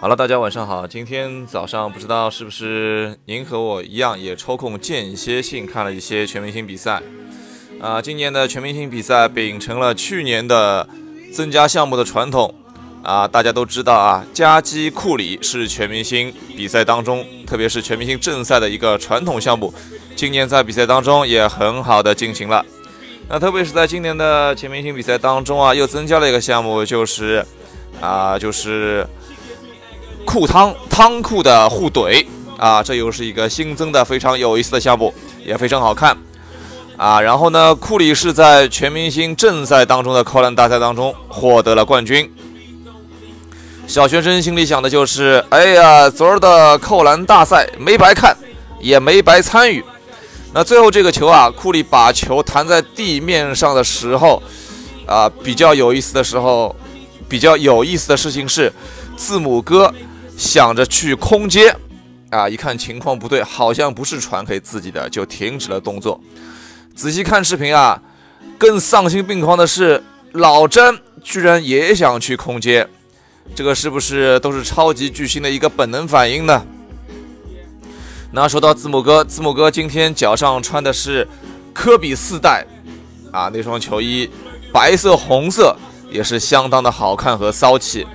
好了，大家晚上好。今天早上不知道是不是您和我一样，也抽空间歇性看了一些全明星比赛。啊，今年的全明星比赛秉承了去年的增加项目的传统。啊，大家都知道啊，加基库里是全明星比赛当中，特别是全明星正赛的一个传统项目。今年在比赛当中也很好的进行了。那特别是在今年的全明星比赛当中啊，又增加了一个项目，就是啊，就是。库汤汤库的互怼啊，这又是一个新增的非常有意思的项目，也非常好看啊。然后呢，库里是在全明星正赛当中的扣篮大赛当中获得了冠军。小学生心里想的就是：哎呀，昨儿的扣篮大赛没白看，也没白参与。那最后这个球啊，库里把球弹在地面上的时候啊，比较有意思的时候，比较有意思的事情是，字母哥。想着去空接，啊，一看情况不对，好像不是传给自己的，就停止了动作。仔细看视频啊，更丧心病狂的是，老詹居然也想去空接，这个是不是都是超级巨星的一个本能反应呢？那说到字母哥，字母哥今天脚上穿的是科比四代，啊，那双球衣白色红色，也是相当的好看和骚气。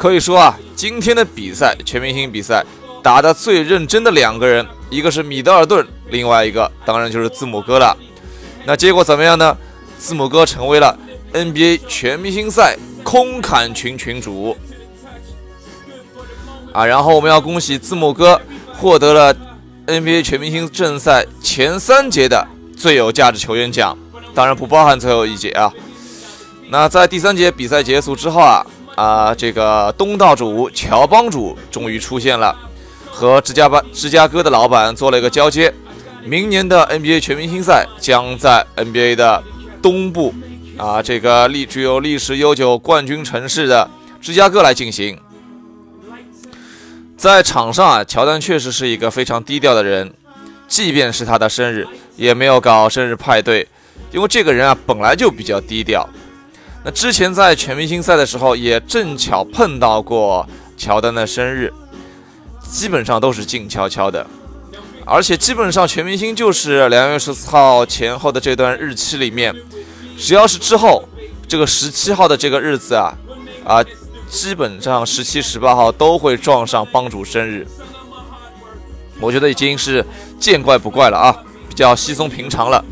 可以说啊，今天的比赛全明星比赛打得最认真的两个人，一个是米德尔顿，另外一个当然就是字母哥了。那结果怎么样呢？字母哥成为了 NBA 全明星赛空砍群群主啊！然后我们要恭喜字母哥获得了 NBA 全明星正赛前三节的最有价值球员奖，当然不包含最后一节啊。那在第三节比赛结束之后啊。啊，这个东道主乔帮主终于出现了，和芝加巴芝加哥的老板做了一个交接。明年的 NBA 全明星赛将在 NBA 的东部，啊，这个历具有历史悠久冠军城市的芝加哥来进行。在场上啊，乔丹确实是一个非常低调的人，即便是他的生日，也没有搞生日派对，因为这个人啊本来就比较低调。那之前在全明星赛的时候，也正巧碰到过乔丹的生日，基本上都是静悄悄的，而且基本上全明星就是两月十四号前后的这段日期里面，只要是之后这个十七号的这个日子啊，啊，基本上十七、十八号都会撞上帮主生日，我觉得已经是见怪不怪了啊，比较稀松平常了。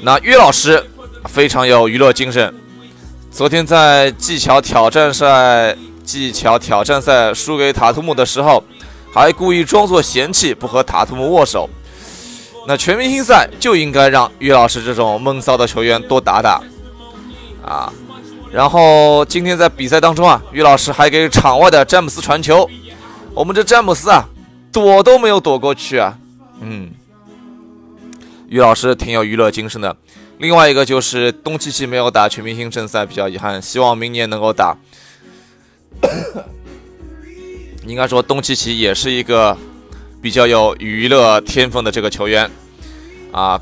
那岳老师非常有娱乐精神，昨天在技巧挑战赛技巧挑战赛输给塔图姆的时候，还故意装作嫌弃不和塔图姆握手。那全明星赛就应该让岳老师这种闷骚的球员多打打啊！然后今天在比赛当中啊，岳老师还给场外的詹姆斯传球，我们这詹姆斯啊，躲都没有躲过去啊，嗯。于老师挺有娱乐精神的。另外一个就是东契奇没有打全明星正赛，比较遗憾，希望明年能够打。应该说东契奇也是一个比较有娱乐天分的这个球员啊。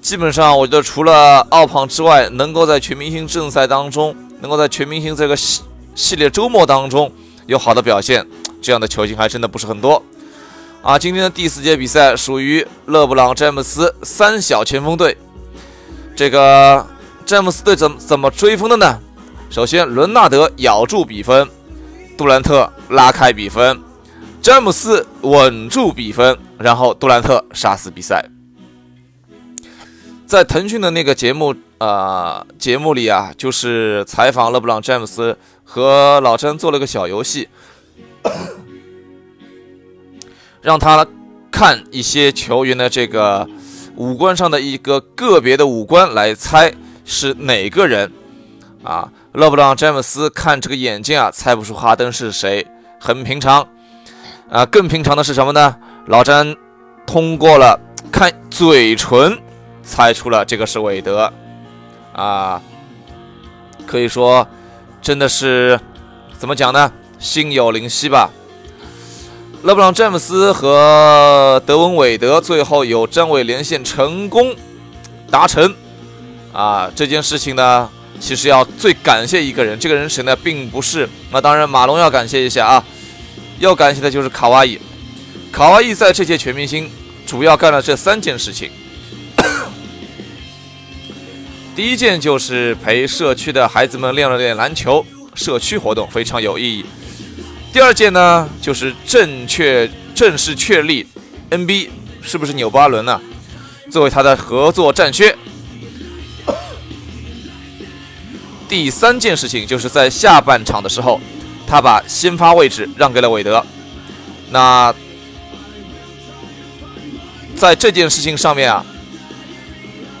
基本上我觉得除了奥胖之外，能够在全明星正赛当中，能够在全明星这个系系列周末当中有好的表现，这样的球星还真的不是很多。啊，今天的第四节比赛属于勒布朗詹姆斯三小前锋队。这个詹姆斯队怎么怎么追风的呢？首先，伦纳德咬住比分，杜兰特拉开比分，詹姆斯稳住比分，然后杜兰特杀死比赛。在腾讯的那个节目啊节目里啊，就是采访勒布朗詹姆斯和老詹做了个小游戏。让他看一些球员的这个五官上的一个个别的五官来猜是哪个人啊？勒布朗詹姆斯看这个眼睛啊，猜不出哈登是谁，很平常啊。更平常的是什么呢？老詹通过了看嘴唇，猜出了这个是韦德啊。可以说，真的是怎么讲呢？心有灵犀吧。勒布朗·詹姆斯和德文·韦德最后有站位连线成功达成，啊，这件事情呢，其实要最感谢一个人，这个人谁呢？并不是，那当然马龙要感谢一下啊，要感谢的就是卡哇伊。卡哇伊在这届全明星主要干了这三件事情。第一件就是陪社区的孩子们练了练篮球，社区活动非常有意义。第二件呢，就是正确正式确立 NB 是不是纽巴伦呢？作为他的合作战靴。第三件事情就是在下半场的时候，他把先发位置让给了韦德。那在这件事情上面啊。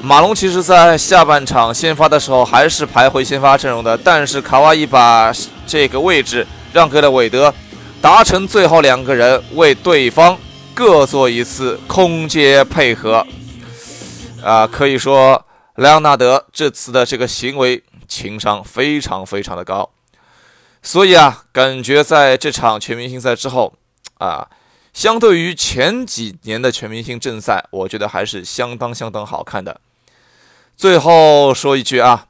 马龙其实，在下半场先发的时候还是排回先发阵容的，但是卡哇伊把这个位置让给了韦德，达成最后两个人为对方各做一次空接配合。啊，可以说莱昂纳德这次的这个行为情商非常非常的高，所以啊，感觉在这场全明星赛之后，啊，相对于前几年的全明星正赛，我觉得还是相当相当好看的。最后说一句啊，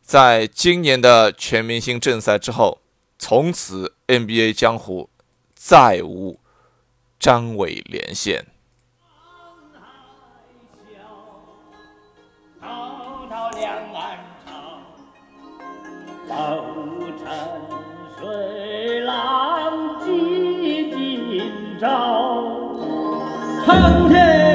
在今年的全明星正赛之后，从此 NBA 江湖再无张伟连线。淘尽火。